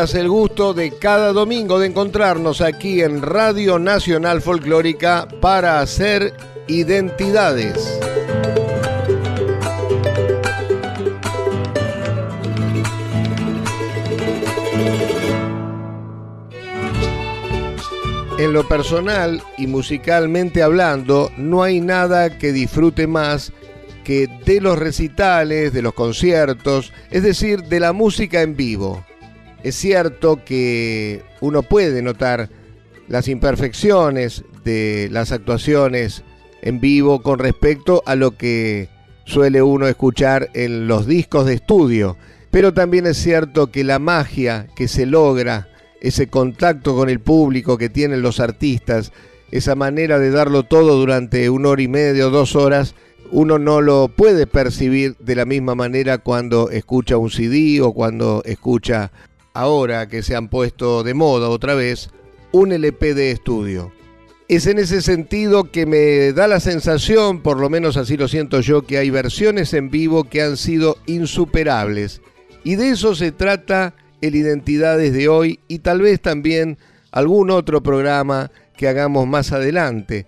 El gusto de cada domingo de encontrarnos aquí en Radio Nacional Folclórica para hacer identidades. En lo personal y musicalmente hablando, no hay nada que disfrute más que de los recitales, de los conciertos, es decir, de la música en vivo. Es cierto que uno puede notar las imperfecciones de las actuaciones en vivo con respecto a lo que suele uno escuchar en los discos de estudio, pero también es cierto que la magia que se logra, ese contacto con el público que tienen los artistas, esa manera de darlo todo durante una hora y media o dos horas, uno no lo puede percibir de la misma manera cuando escucha un CD o cuando escucha ahora que se han puesto de moda otra vez, un LP de estudio. Es en ese sentido que me da la sensación, por lo menos así lo siento yo, que hay versiones en vivo que han sido insuperables. Y de eso se trata el Identidades de hoy y tal vez también algún otro programa que hagamos más adelante.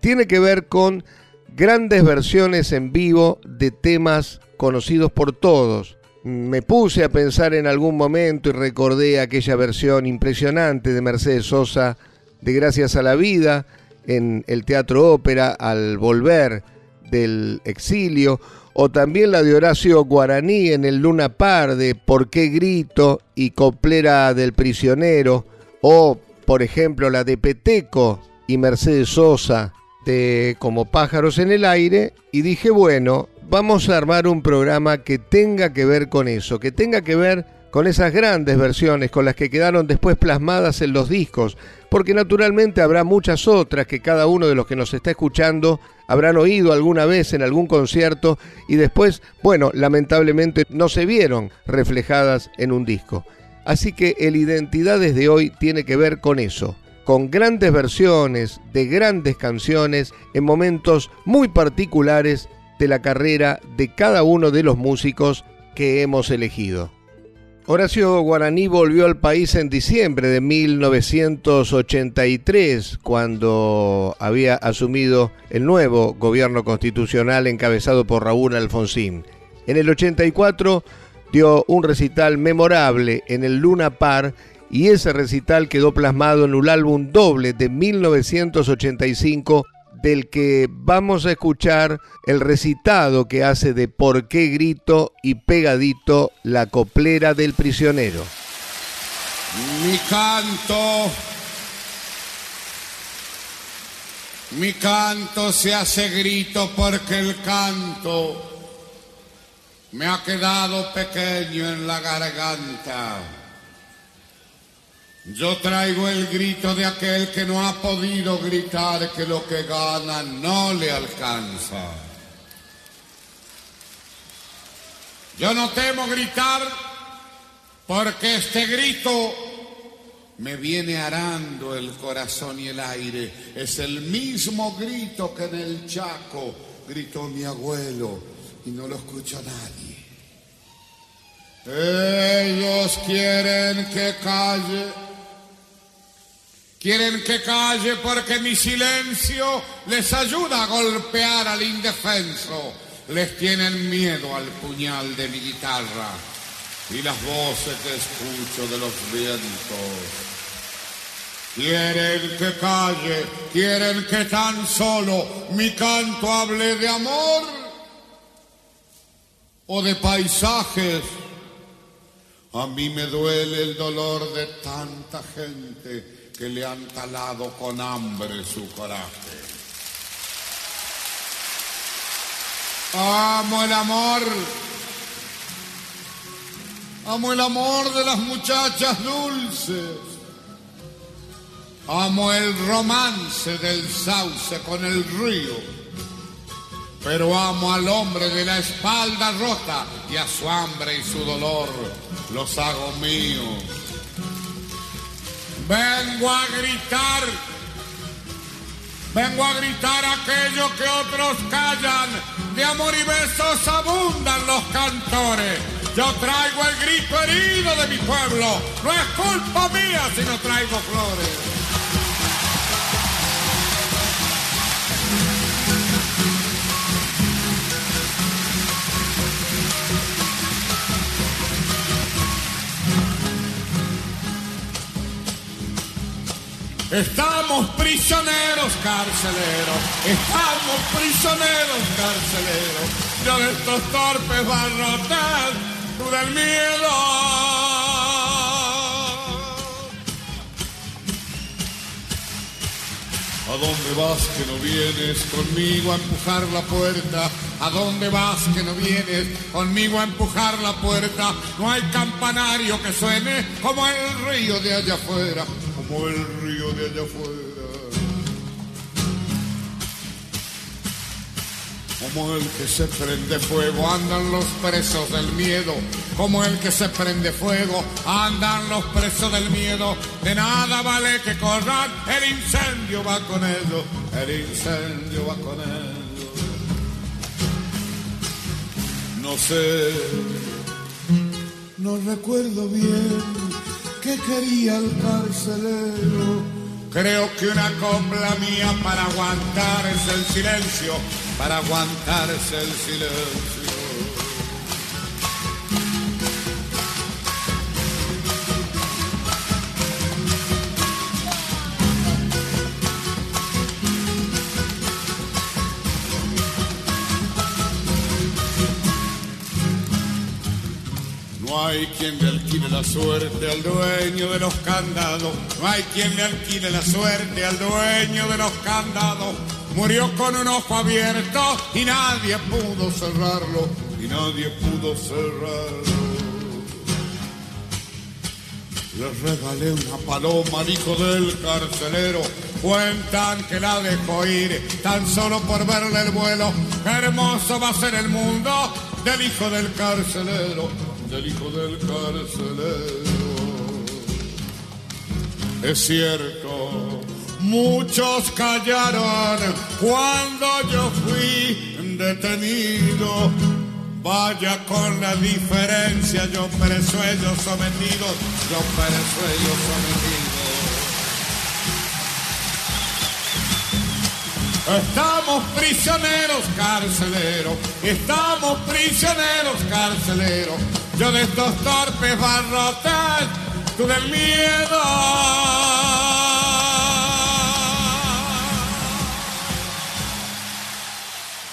Tiene que ver con grandes versiones en vivo de temas conocidos por todos, me puse a pensar en algún momento y recordé aquella versión impresionante de Mercedes Sosa de Gracias a la Vida en el Teatro Ópera al volver del exilio, o también la de Horacio Guaraní en el Luna Par de Por qué grito y Coplera del prisionero, o por ejemplo la de Peteco y Mercedes Sosa de Como pájaros en el aire, y dije, bueno, vamos a armar un programa que tenga que ver con eso, que tenga que ver con esas grandes versiones, con las que quedaron después plasmadas en los discos, porque naturalmente habrá muchas otras que cada uno de los que nos está escuchando habrán oído alguna vez en algún concierto y después, bueno, lamentablemente no se vieron reflejadas en un disco. Así que el Identidades de hoy tiene que ver con eso, con grandes versiones de grandes canciones en momentos muy particulares la carrera de cada uno de los músicos que hemos elegido. Horacio Guaraní volvió al país en diciembre de 1983, cuando había asumido el nuevo gobierno constitucional encabezado por Raúl Alfonsín. En el 84 dio un recital memorable en el Luna Par y ese recital quedó plasmado en un álbum doble de 1985 del que vamos a escuchar el recitado que hace de por qué grito y pegadito la coplera del prisionero. Mi canto, mi canto se hace grito porque el canto me ha quedado pequeño en la garganta. Yo traigo el grito de aquel que no ha podido gritar que lo que gana no le alcanza. Yo no temo gritar porque este grito me viene arando el corazón y el aire. Es el mismo grito que en el Chaco gritó mi abuelo y no lo escucha nadie. Ellos quieren que calle Quieren que calle porque mi silencio les ayuda a golpear al indefenso. Les tienen miedo al puñal de mi guitarra y las voces que escucho de los vientos. Quieren que calle, quieren que tan solo mi canto hable de amor o de paisajes. A mí me duele el dolor de tanta gente que le han talado con hambre su coraje. Amo el amor. Amo el amor de las muchachas dulces. Amo el romance del sauce con el río. Pero amo al hombre de la espalda rota y a su hambre y su dolor los hago míos. Vengo a gritar Vengo a gritar aquello que otros callan. De amor y besos abundan los cantores. Yo traigo el grito herido de mi pueblo. No es culpa mía si no traigo flores. Estamos prisioneros carceleros, estamos prisioneros carceleros. Yo de estos torpes barrotes, tú del miedo. ¿A dónde vas que no vienes conmigo a empujar la puerta? ¿A dónde vas que no vienes conmigo a empujar la puerta? No hay campanario que suene como el río de allá afuera como el río de allá afuera. Como el que se prende fuego andan los presos del miedo. Como el que se prende fuego andan los presos del miedo. De nada vale que corran, el incendio va con ellos. El incendio va con ellos. No sé, no recuerdo bien ¿Qué quería el carcelero? Creo que una copla mía para aguantarse el silencio, para aguantarse el silencio. No hay quien le alquile la suerte al dueño de los candados. No hay quien le alquile la suerte al dueño de los candados. Murió con un ojo abierto y nadie pudo cerrarlo. Y nadie pudo cerrarlo. Le regalé una paloma al hijo del carcelero. Cuentan que la dejó ir tan solo por verle el vuelo. hermoso va a ser el mundo del hijo del carcelero del hijo del carcelero. Es cierto, muchos callaron cuando yo fui detenido. Vaya con la diferencia, yo preso ellos sometidos, yo preso ellos sometidos. Estamos prisioneros carceleros, estamos prisioneros carceleros yo de estos torpes barrotes, tú miedo.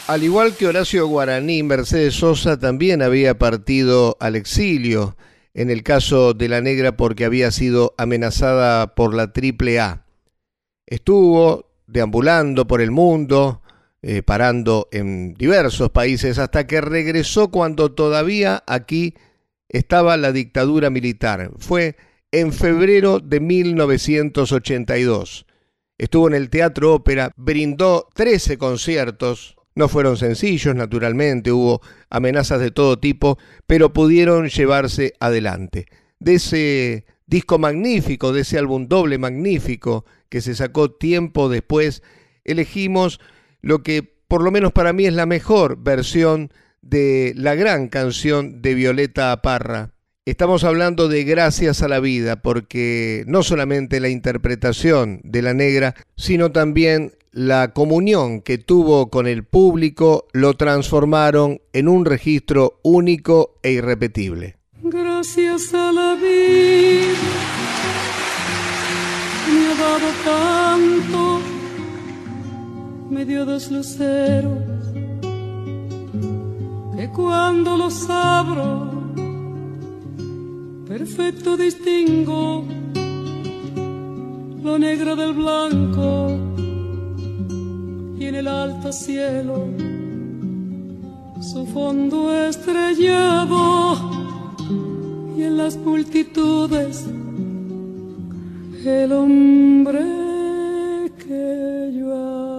Al igual que Horacio Guaraní, Mercedes Sosa también había partido al exilio, en el caso de la negra porque había sido amenazada por la Triple A. Estuvo deambulando por el mundo, eh, parando en diversos países, hasta que regresó cuando todavía aquí estaba la dictadura militar. Fue en febrero de 1982. Estuvo en el Teatro Ópera, brindó 13 conciertos. No fueron sencillos, naturalmente, hubo amenazas de todo tipo, pero pudieron llevarse adelante. De ese disco magnífico, de ese álbum doble magnífico que se sacó tiempo después, elegimos lo que por lo menos para mí es la mejor versión de la gran canción de Violeta Parra. Estamos hablando de Gracias a la Vida, porque no solamente la interpretación de la negra, sino también la comunión que tuvo con el público lo transformaron en un registro único e irrepetible. Gracias a la vida me ha dado tanto, me dio que cuando los abro, perfecto distingo lo negro del blanco y en el alto cielo su fondo estrellado y en las multitudes el hombre que yo amo.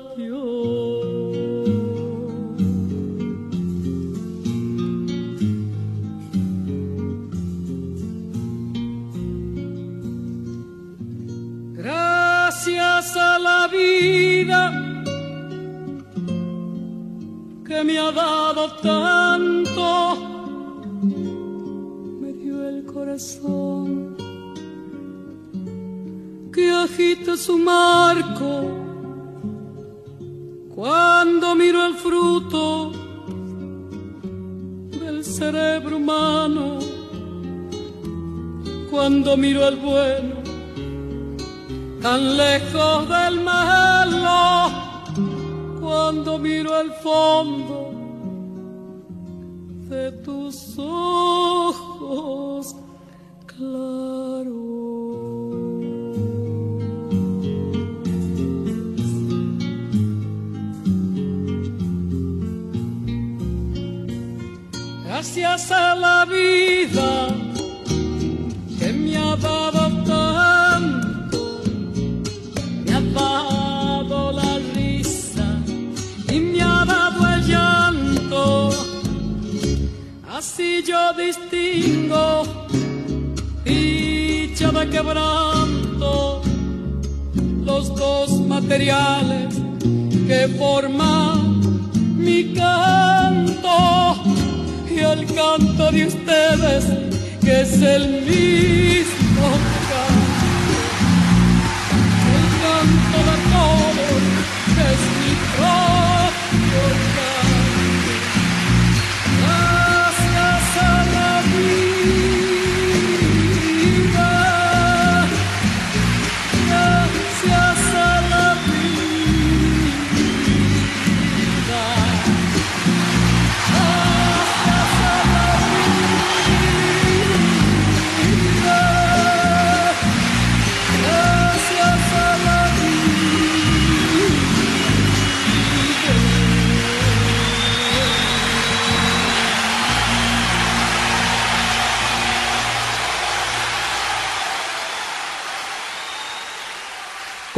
Me ha dado tanto. Que agita su marco. Cuando miro el fruto del cerebro humano, cuando miro el bueno tan lejos del malo, cuando miro el fondo de tus ojos Gracias a la vida Así yo distingo de quebranto, los dos materiales que forman mi canto y el canto de ustedes que es el mismo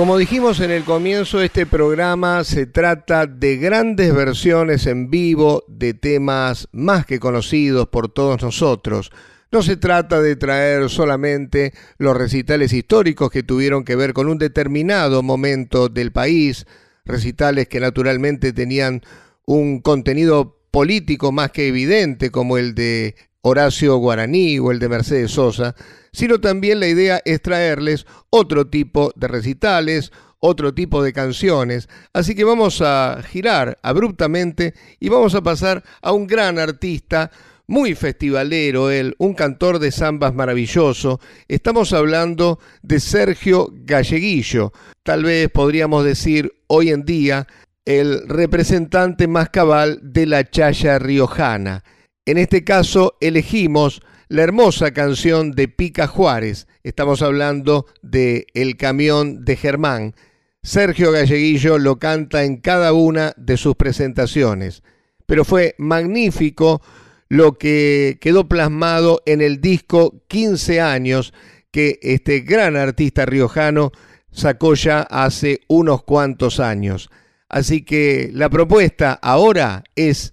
Como dijimos en el comienzo, este programa se trata de grandes versiones en vivo de temas más que conocidos por todos nosotros. No se trata de traer solamente los recitales históricos que tuvieron que ver con un determinado momento del país, recitales que naturalmente tenían un contenido político más que evidente como el de Horacio Guaraní o el de Mercedes Sosa, sino también la idea es traerles otro tipo de recitales, otro tipo de canciones. Así que vamos a girar abruptamente y vamos a pasar a un gran artista muy festivalero él, un cantor de zambas maravilloso. Estamos hablando de Sergio Galleguillo, tal vez podríamos decir hoy en día el representante más cabal de la chaya riojana. En este caso elegimos la hermosa canción de Pica Juárez. Estamos hablando de El camión de Germán. Sergio Galleguillo lo canta en cada una de sus presentaciones, pero fue magnífico lo que quedó plasmado en el disco 15 años que este gran artista riojano sacó ya hace unos cuantos años. Así que la propuesta ahora es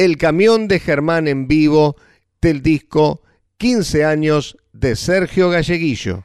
El camión de Germán en vivo del disco 15 años de Sergio Galleguillo.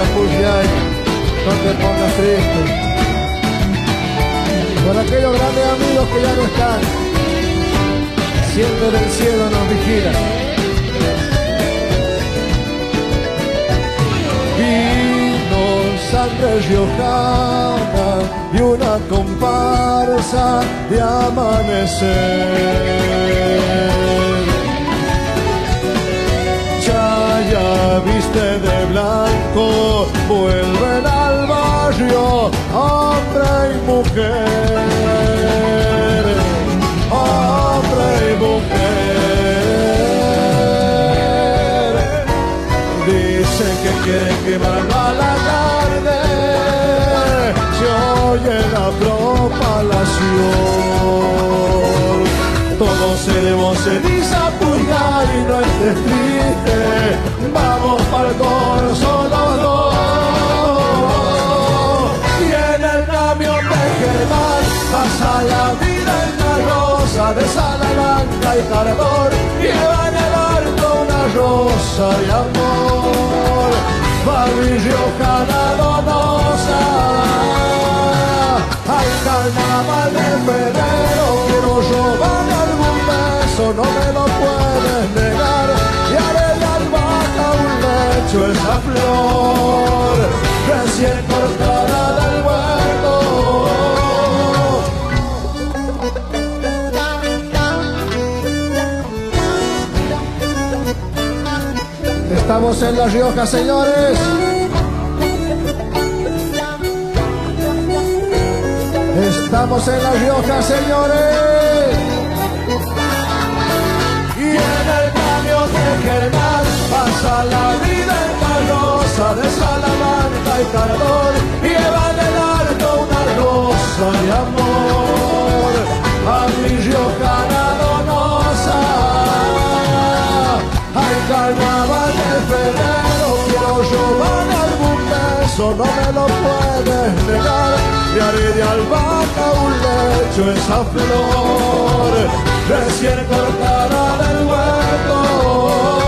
Puyay, no te pongas triste. Por aquellos grandes amigos que ya no están, siempre del cielo nos vigilan. Vino sangre riojana y una comparsa de amanecer viste de blanco, vuelven al barrio hombre y mujer, hombre y mujer. Dicen que quieren quemarlo a la tarde, se oye la propalación. Todos seremos ceniza, pulgar y no estés triste, vamos para el solo dos. Y en el camión de Germán pasa la vida en la rosa de Salamanca y Cardor, lleva en el arco una rosa de amor. Fabrizio Donosa al carnaval de febrero quiero robar algún beso, no me lo puedes lecho esa flor recién cortada del huerto. Estamos en La Rioja, señores. Estamos en La Rioja, señores. Y en el camión de Germán pasa la en carroza de Salamanca y Cardón. Lleva del arco una rosa de amor a mi riojana donosa. Hay carnaval de febrero, quiero robar algún beso, no me lo puedes negar y haré de albahaca un lecho esa flor recién cortada del huerto.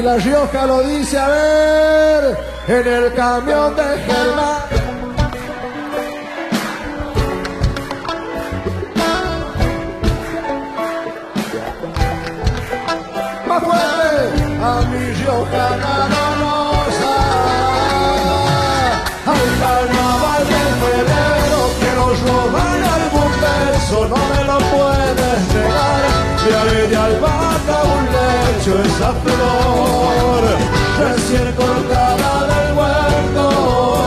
Y la Rioja lo dice, a ver, en el camión de Germán. a mi Riojana lecho esa flor recién cortada del huerto.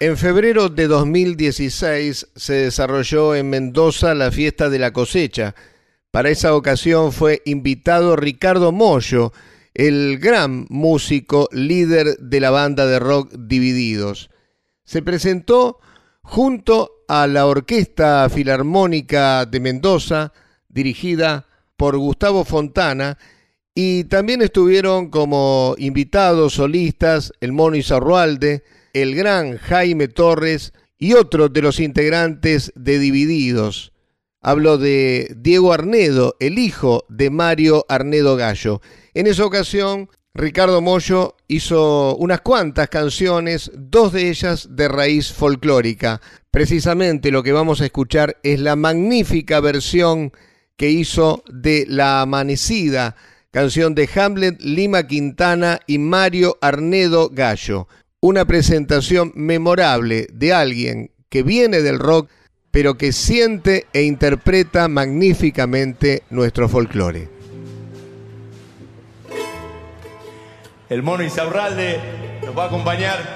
En febrero de 2016 se desarrolló en Mendoza la fiesta de la cosecha. Para esa ocasión fue invitado Ricardo Mollo, el gran músico líder de la banda de rock Divididos. Se presentó junto a la Orquesta Filarmónica de Mendoza, dirigida por Gustavo Fontana, y también estuvieron como invitados solistas el Mono Izarrualde, el gran Jaime Torres y otro de los integrantes de Divididos. Hablo de Diego Arnedo, el hijo de Mario Arnedo Gallo. En esa ocasión, Ricardo Mollo hizo unas cuantas canciones, dos de ellas de raíz folclórica. Precisamente lo que vamos a escuchar es la magnífica versión que hizo de La Amanecida, canción de Hamlet Lima Quintana y Mario Arnedo Gallo una presentación memorable de alguien que viene del rock, pero que siente e interpreta magníficamente nuestro folclore. El mono Isaurralde nos va a acompañar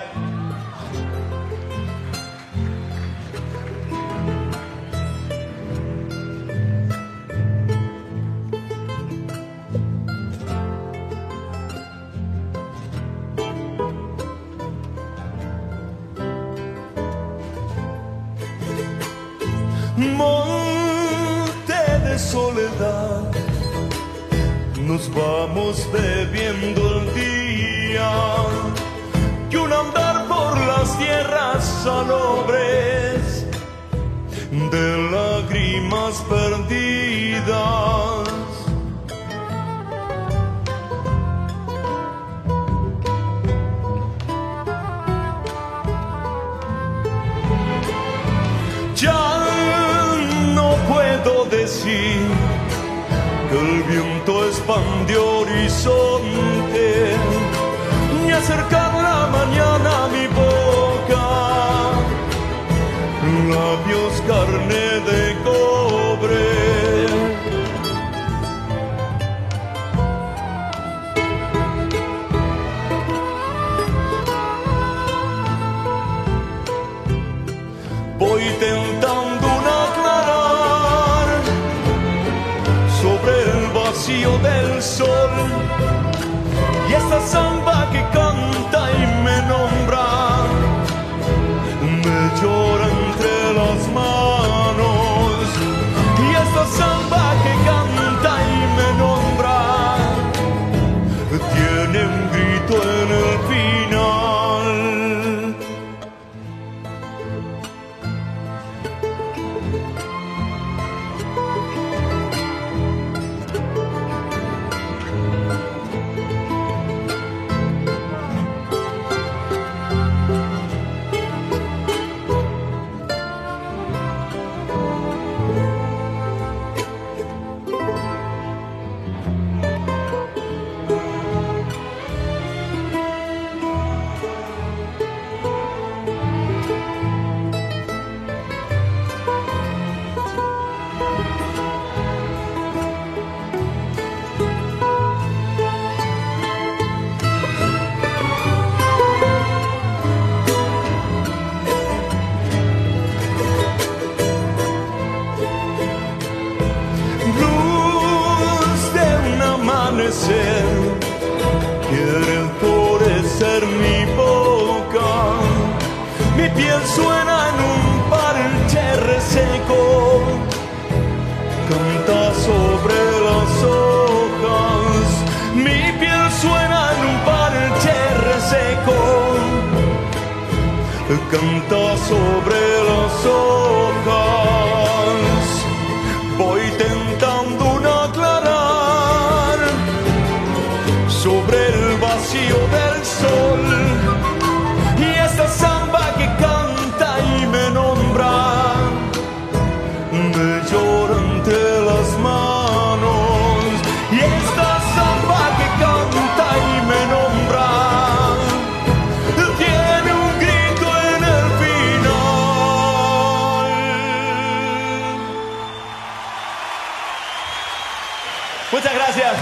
Muchas gracias.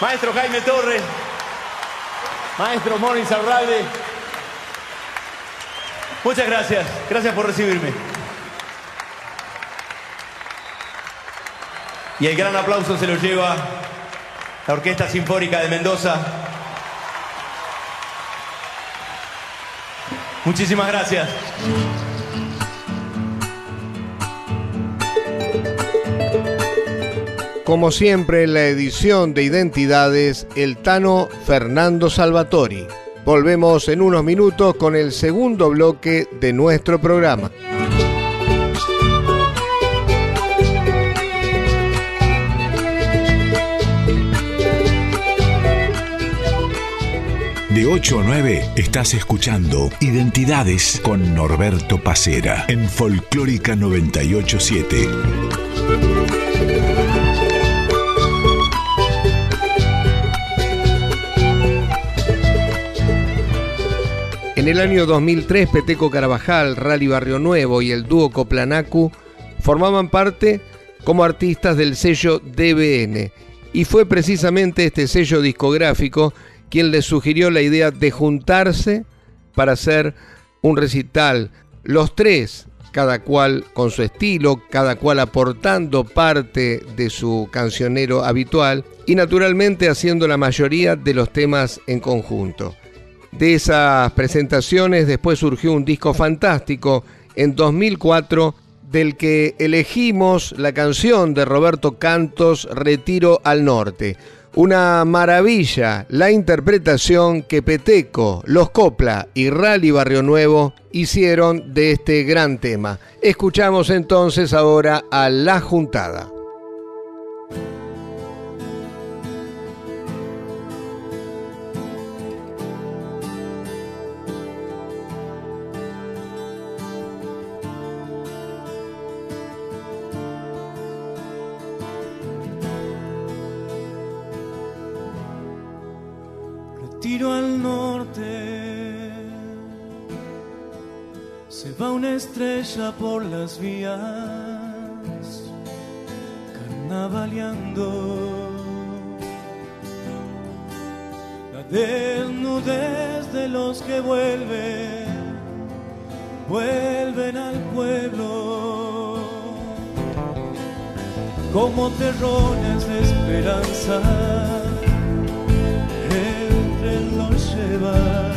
Maestro Jaime Torres, maestro Morin Saurralde. Muchas gracias. Gracias por recibirme. Y el gran aplauso se lo lleva la Orquesta Sinfónica de Mendoza. Muchísimas gracias. Como siempre en la edición de Identidades, el Tano Fernando Salvatori. Volvemos en unos minutos con el segundo bloque de nuestro programa. De 8 a 9 estás escuchando Identidades con Norberto Pacera en Folclórica 987. En el año 2003, Peteco Carabajal, Rally Barrio Nuevo y el dúo Coplanacu formaban parte como artistas del sello DBN. Y fue precisamente este sello discográfico quien les sugirió la idea de juntarse para hacer un recital. Los tres, cada cual con su estilo, cada cual aportando parte de su cancionero habitual y naturalmente haciendo la mayoría de los temas en conjunto. De esas presentaciones después surgió un disco fantástico en 2004 del que elegimos la canción de Roberto Cantos, Retiro al Norte. Una maravilla la interpretación que Peteco, Los Copla y Rally Barrio Nuevo hicieron de este gran tema. Escuchamos entonces ahora a La Juntada. Estrella por las vías, carnavaleando. La desnudez de los que vuelven, vuelven al pueblo como terrones de esperanza. El tren los lleva.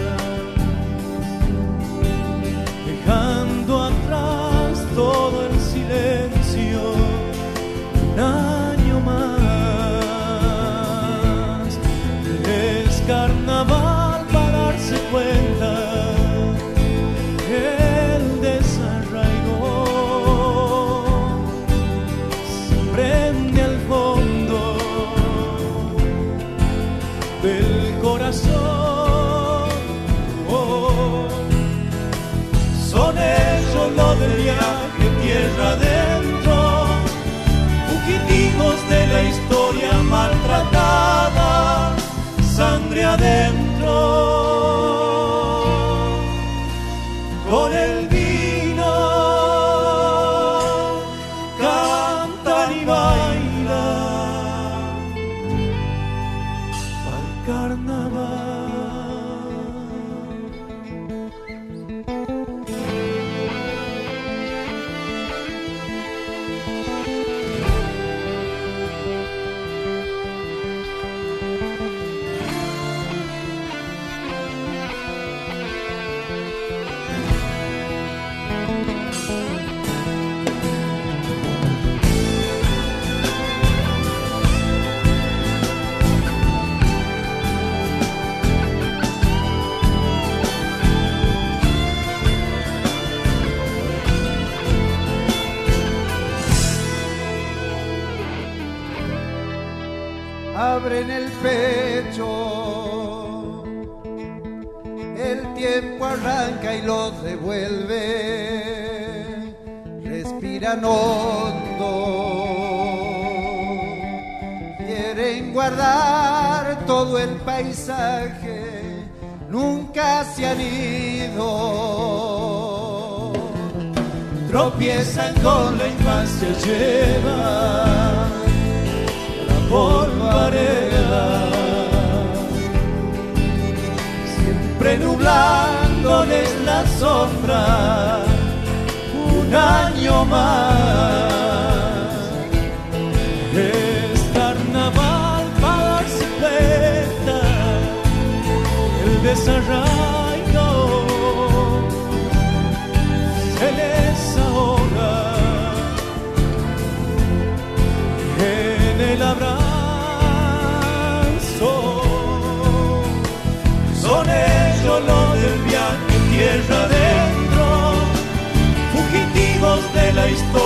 La historia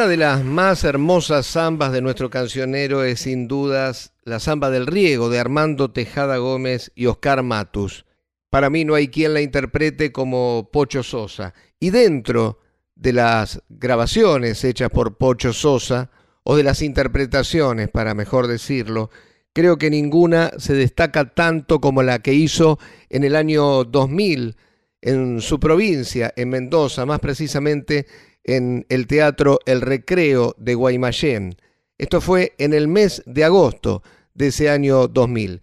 Una de las más hermosas zambas de nuestro cancionero es sin dudas la zamba del riego de Armando Tejada Gómez y Oscar Matus. Para mí no hay quien la interprete como Pocho Sosa. Y dentro de las grabaciones hechas por Pocho Sosa, o de las interpretaciones, para mejor decirlo, creo que ninguna se destaca tanto como la que hizo en el año 2000 en su provincia, en Mendoza, más precisamente en el Teatro El Recreo de Guaymallén. Esto fue en el mes de agosto de ese año 2000.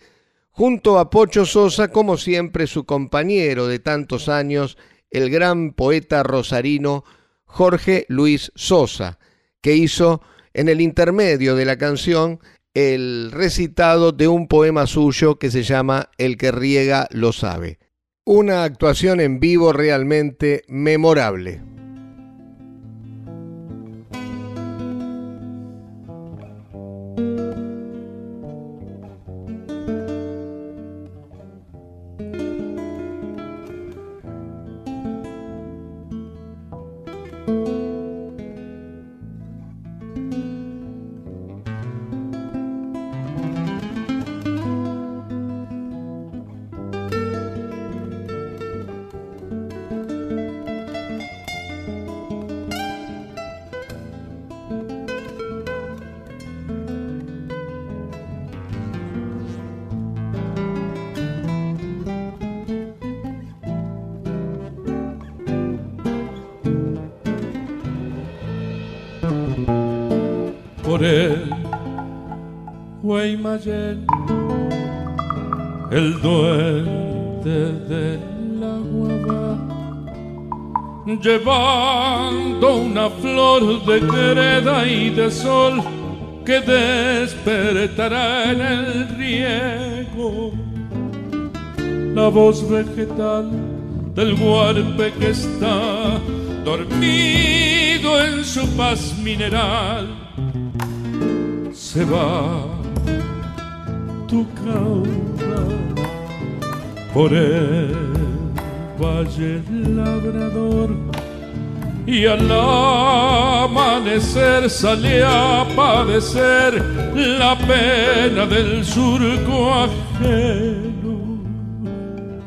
Junto a Pocho Sosa, como siempre, su compañero de tantos años, el gran poeta rosarino Jorge Luis Sosa, que hizo en el intermedio de la canción el recitado de un poema suyo que se llama El que riega lo sabe. Una actuación en vivo realmente memorable. El duende del agua llevando una flor de greda y de sol que despertará en el riego. La voz vegetal del guarpe que está dormido en su paz mineral se va. Tu cauda por el valle labrador y al amanecer sale a padecer la pena del surco ajeno.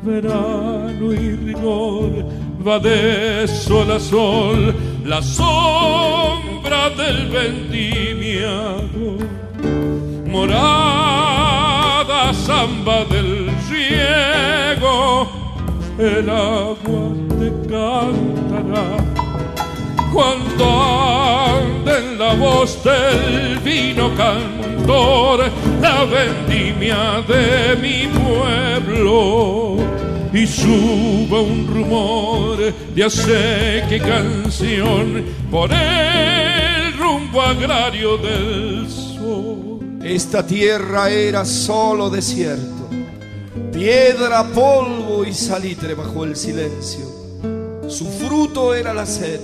Verano y rigor va de sol a sol la sombra del vendimiado. Morar samba del riego, el agua te cantará. Cuando ande en la voz del vino cantor, la vendimia de mi pueblo. Y suba un rumor de aceque canción por el rumbo agrario del sol. Esta tierra era solo desierto, piedra, polvo y salitre bajo el silencio. Su fruto era la sed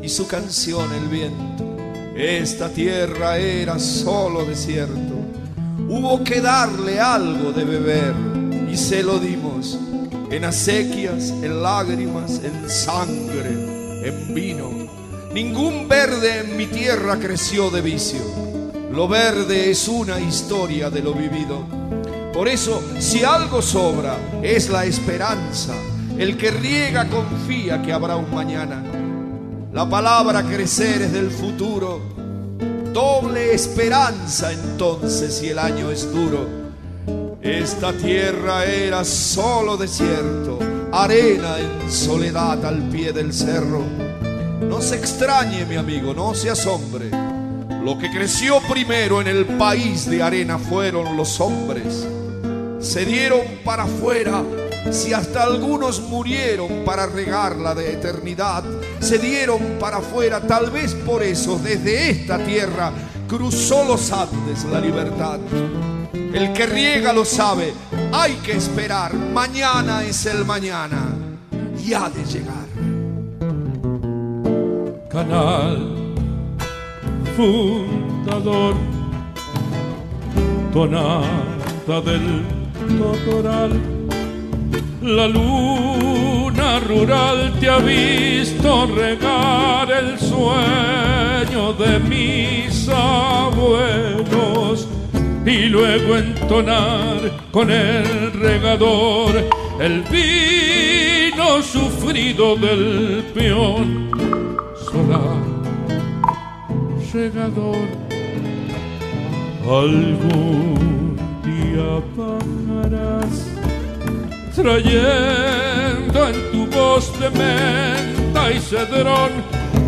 y su canción el viento. Esta tierra era solo desierto. Hubo que darle algo de beber y se lo dimos en acequias, en lágrimas, en sangre, en vino. Ningún verde en mi tierra creció de vicio lo verde es una historia de lo vivido. Por eso, si algo sobra, es la esperanza. El que riega confía que habrá un mañana. La palabra crecer es del futuro. Doble esperanza entonces si el año es duro. Esta tierra era solo desierto, arena en soledad al pie del cerro. No se extrañe, mi amigo, no se asombre lo que creció primero en el país de arena fueron los hombres. Se dieron para afuera, si hasta algunos murieron para regarla de eternidad, se dieron para afuera, tal vez por eso desde esta tierra cruzó los Andes la libertad. El que riega lo sabe, hay que esperar, mañana es el mañana y ha de llegar. Canal fundador, tonada del totoral. La luna rural te ha visto regar el sueño de mis abuelos y luego entonar con el regador el vino sufrido del peón solar regador. Algún día bajarás trayendo en tu voz de menta y cedrón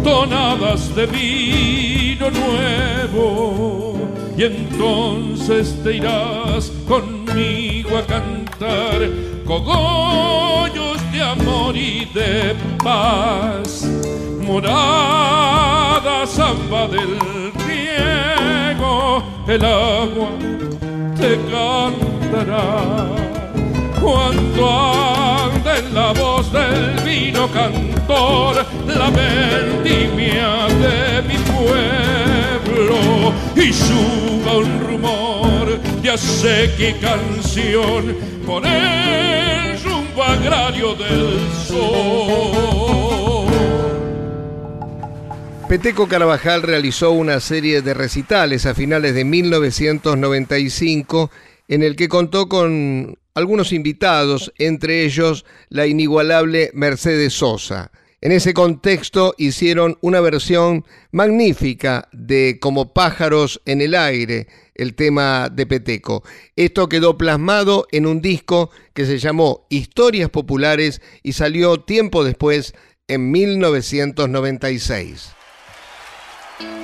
tonadas de vino nuevo. Y entonces te irás conmigo a cantar cogollos de amor y de paz. Morada samba del riego, el agua te cantará. Cuando ande en la voz del vino cantor, la vendimia de mi pueblo y suba un rumor de acequia y canción por el rumbo agrario del sol. Peteco Carvajal realizó una serie de recitales a finales de 1995 en el que contó con algunos invitados, entre ellos la inigualable Mercedes Sosa. En ese contexto hicieron una versión magnífica de Como pájaros en el aire, el tema de Peteco. Esto quedó plasmado en un disco que se llamó Historias Populares y salió tiempo después, en 1996. Thank you.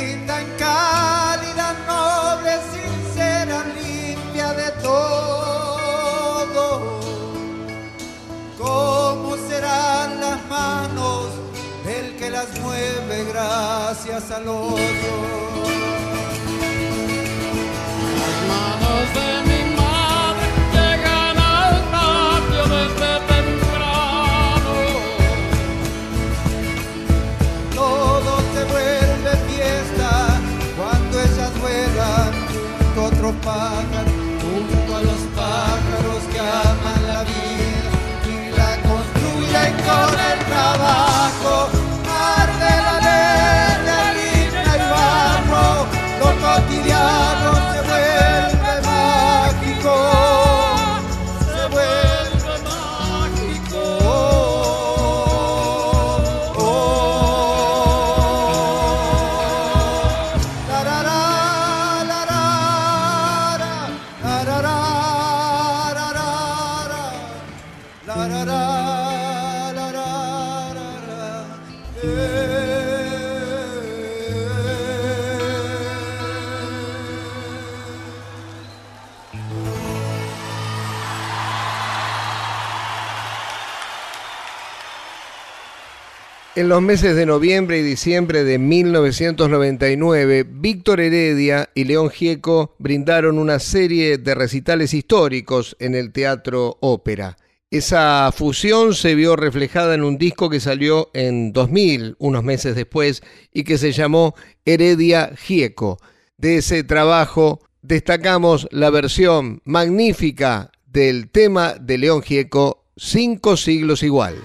manos del que las mueve gracias al odio. Las manos de mi madre llegan al patio desde temprano. Todo se vuelve fiesta cuando ellas vuelan otro pájaro. Barro, los meses de noviembre y diciembre de 1999, Víctor Heredia y León Gieco brindaron una serie de recitales históricos en el Teatro Ópera. Esa fusión se vio reflejada en un disco que salió en 2000, unos meses después, y que se llamó Heredia Gieco. De ese trabajo destacamos la versión magnífica del tema de León Gieco, Cinco siglos igual.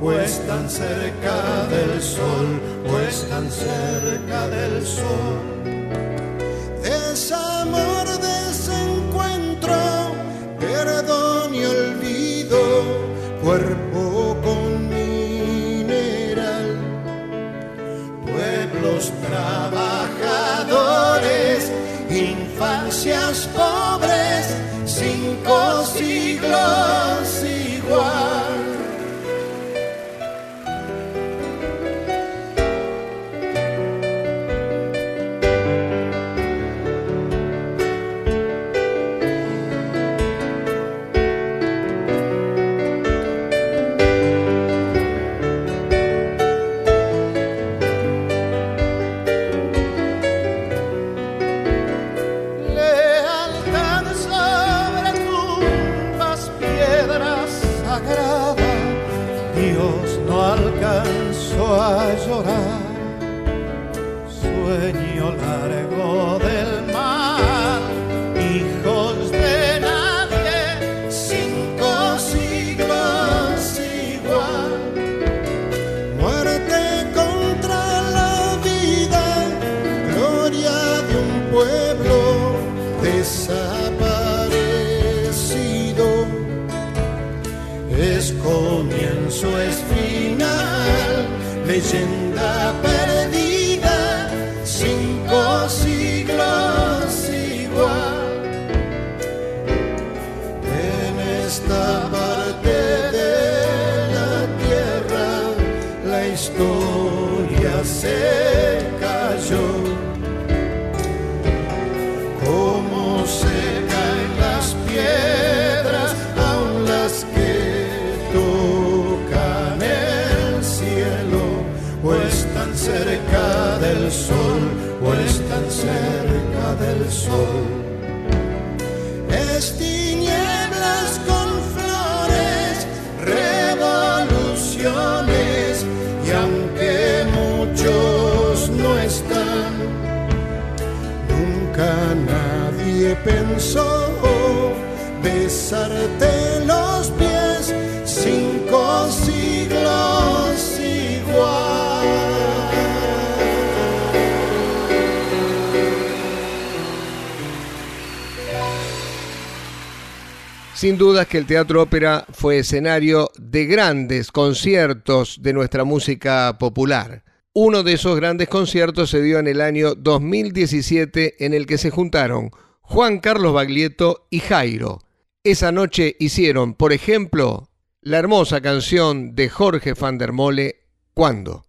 Pues o están cerca del sol, pues o están cerca del sol. Desamor. historia se cayó. Como se caen las piedras, aún las que tocan el cielo, o están cerca del sol, o están cerca del sol. Este pensó besarte los pies cinco siglos igual. Sin duda que el Teatro Ópera fue escenario de grandes conciertos de nuestra música popular. Uno de esos grandes conciertos se dio en el año 2017 en el que se juntaron Juan Carlos Baglietto y Jairo. Esa noche hicieron, por ejemplo, la hermosa canción de Jorge van der Mole, ¿Cuándo?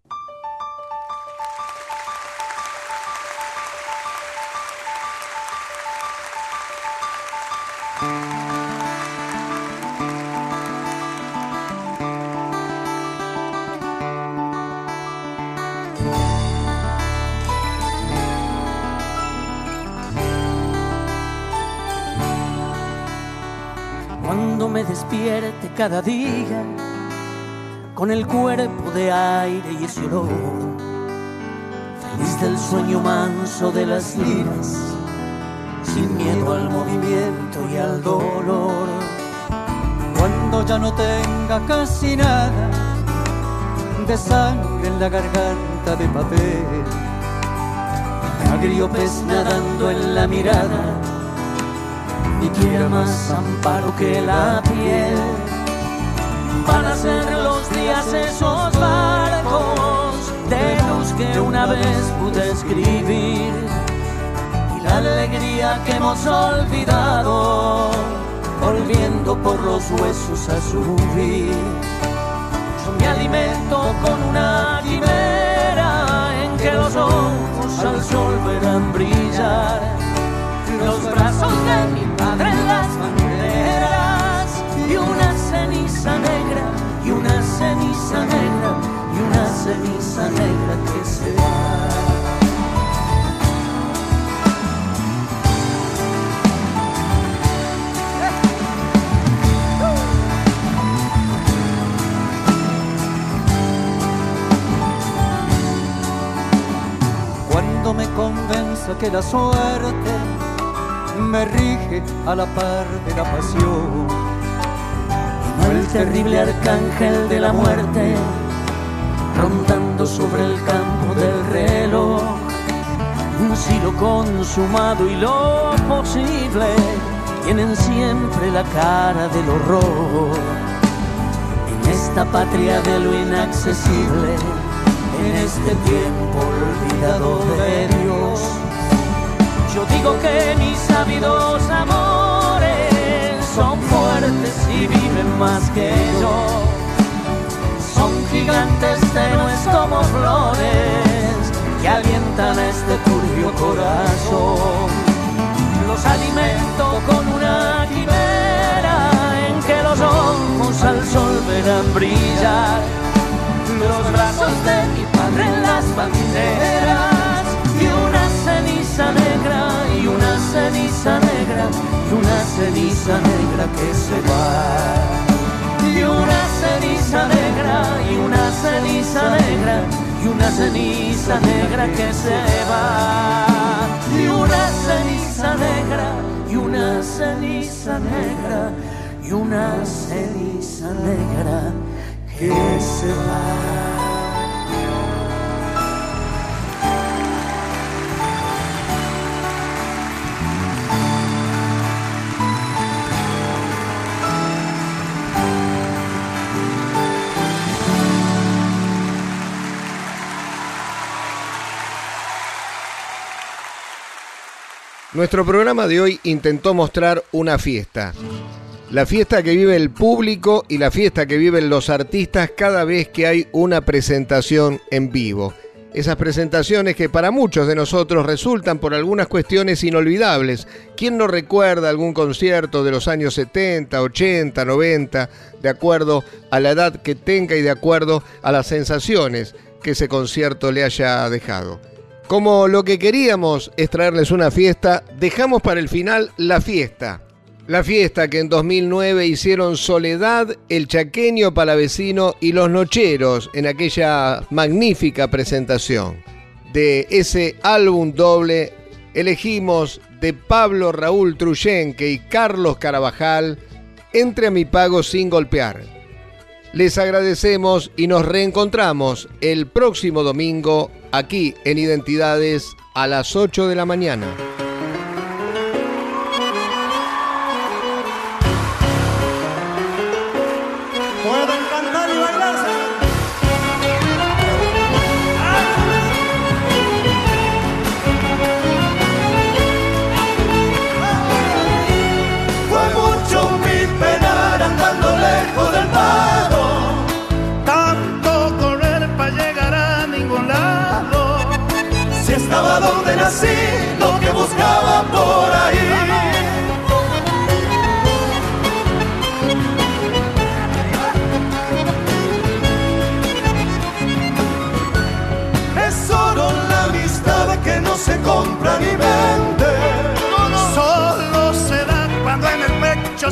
Cada día con el cuerpo de aire y ese olor, feliz del sueño manso de las liras, sin miedo al movimiento y al dolor. Cuando ya no tenga casi nada de sangre en la garganta de papel, agrio pez nadando en la mirada ni quiera más amparo que la piel para hacer los días esos barcos de luz que una vez pude escribir. Y la alegría que hemos olvidado volviendo por los huesos a subir. Yo me alimento con una quimera en que los ojos al sol verán brillar. Los brazos de mi padre en las banderas y una ceniza negra que se va. Cuando me convenza que la suerte me rige a la par de la pasión. El terrible arcángel de la muerte rondando sobre el campo del reloj. Si lo consumado y lo posible tienen siempre la cara del horror. En esta patria de lo inaccesible, en este tiempo olvidado de Dios yo digo que mis ávidos amores y viven más que yo. Son gigantes tenues como flores que alientan a este turbio corazón. Los alimento con una quimera en que los ojos al sol verán brillar. Los brazos de mi padre en las banderas y una ceniza negra ceniza negra y una ceniza negra que se va. Y una ceniza negra y una ceniza negra y una ceniza negra que se va. Y una ceniza negra y una ceniza negra y una ceniza negra que se va Nuestro programa de hoy intentó mostrar una fiesta. La fiesta que vive el público y la fiesta que viven los artistas cada vez que hay una presentación en vivo. Esas presentaciones que para muchos de nosotros resultan por algunas cuestiones inolvidables. ¿Quién no recuerda algún concierto de los años 70, 80, 90, de acuerdo a la edad que tenga y de acuerdo a las sensaciones que ese concierto le haya dejado? Como lo que queríamos es traerles una fiesta, dejamos para el final la fiesta. La fiesta que en 2009 hicieron Soledad, El Chaqueño Palavecino y Los Nocheros en aquella magnífica presentación. De ese álbum doble elegimos de Pablo Raúl Truyenque y Carlos Carabajal Entre a mi pago sin golpear. Les agradecemos y nos reencontramos el próximo domingo aquí en Identidades a las 8 de la mañana.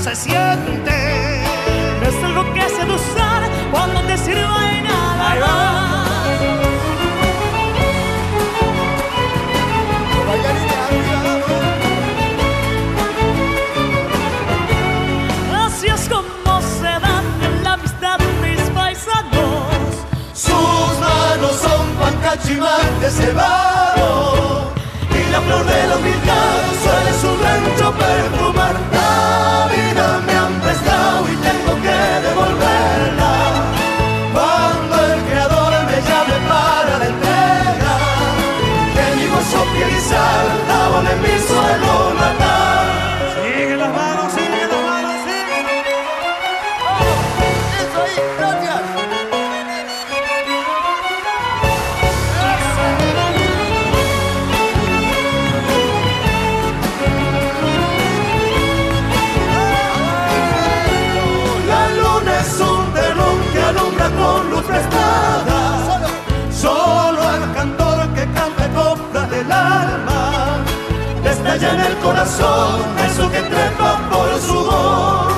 se siente. Es algo que se usar cuando te sirva de nada. Ahí como se dan en la amistad mis paisanos. Sus manos son pancachimantes cebados. Y la flor de la humildad suele su rancho perfumar. wanna be so corazón, eso que trepa por su voz.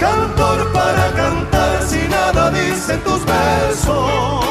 Cantor para cantar si nada dicen tus versos.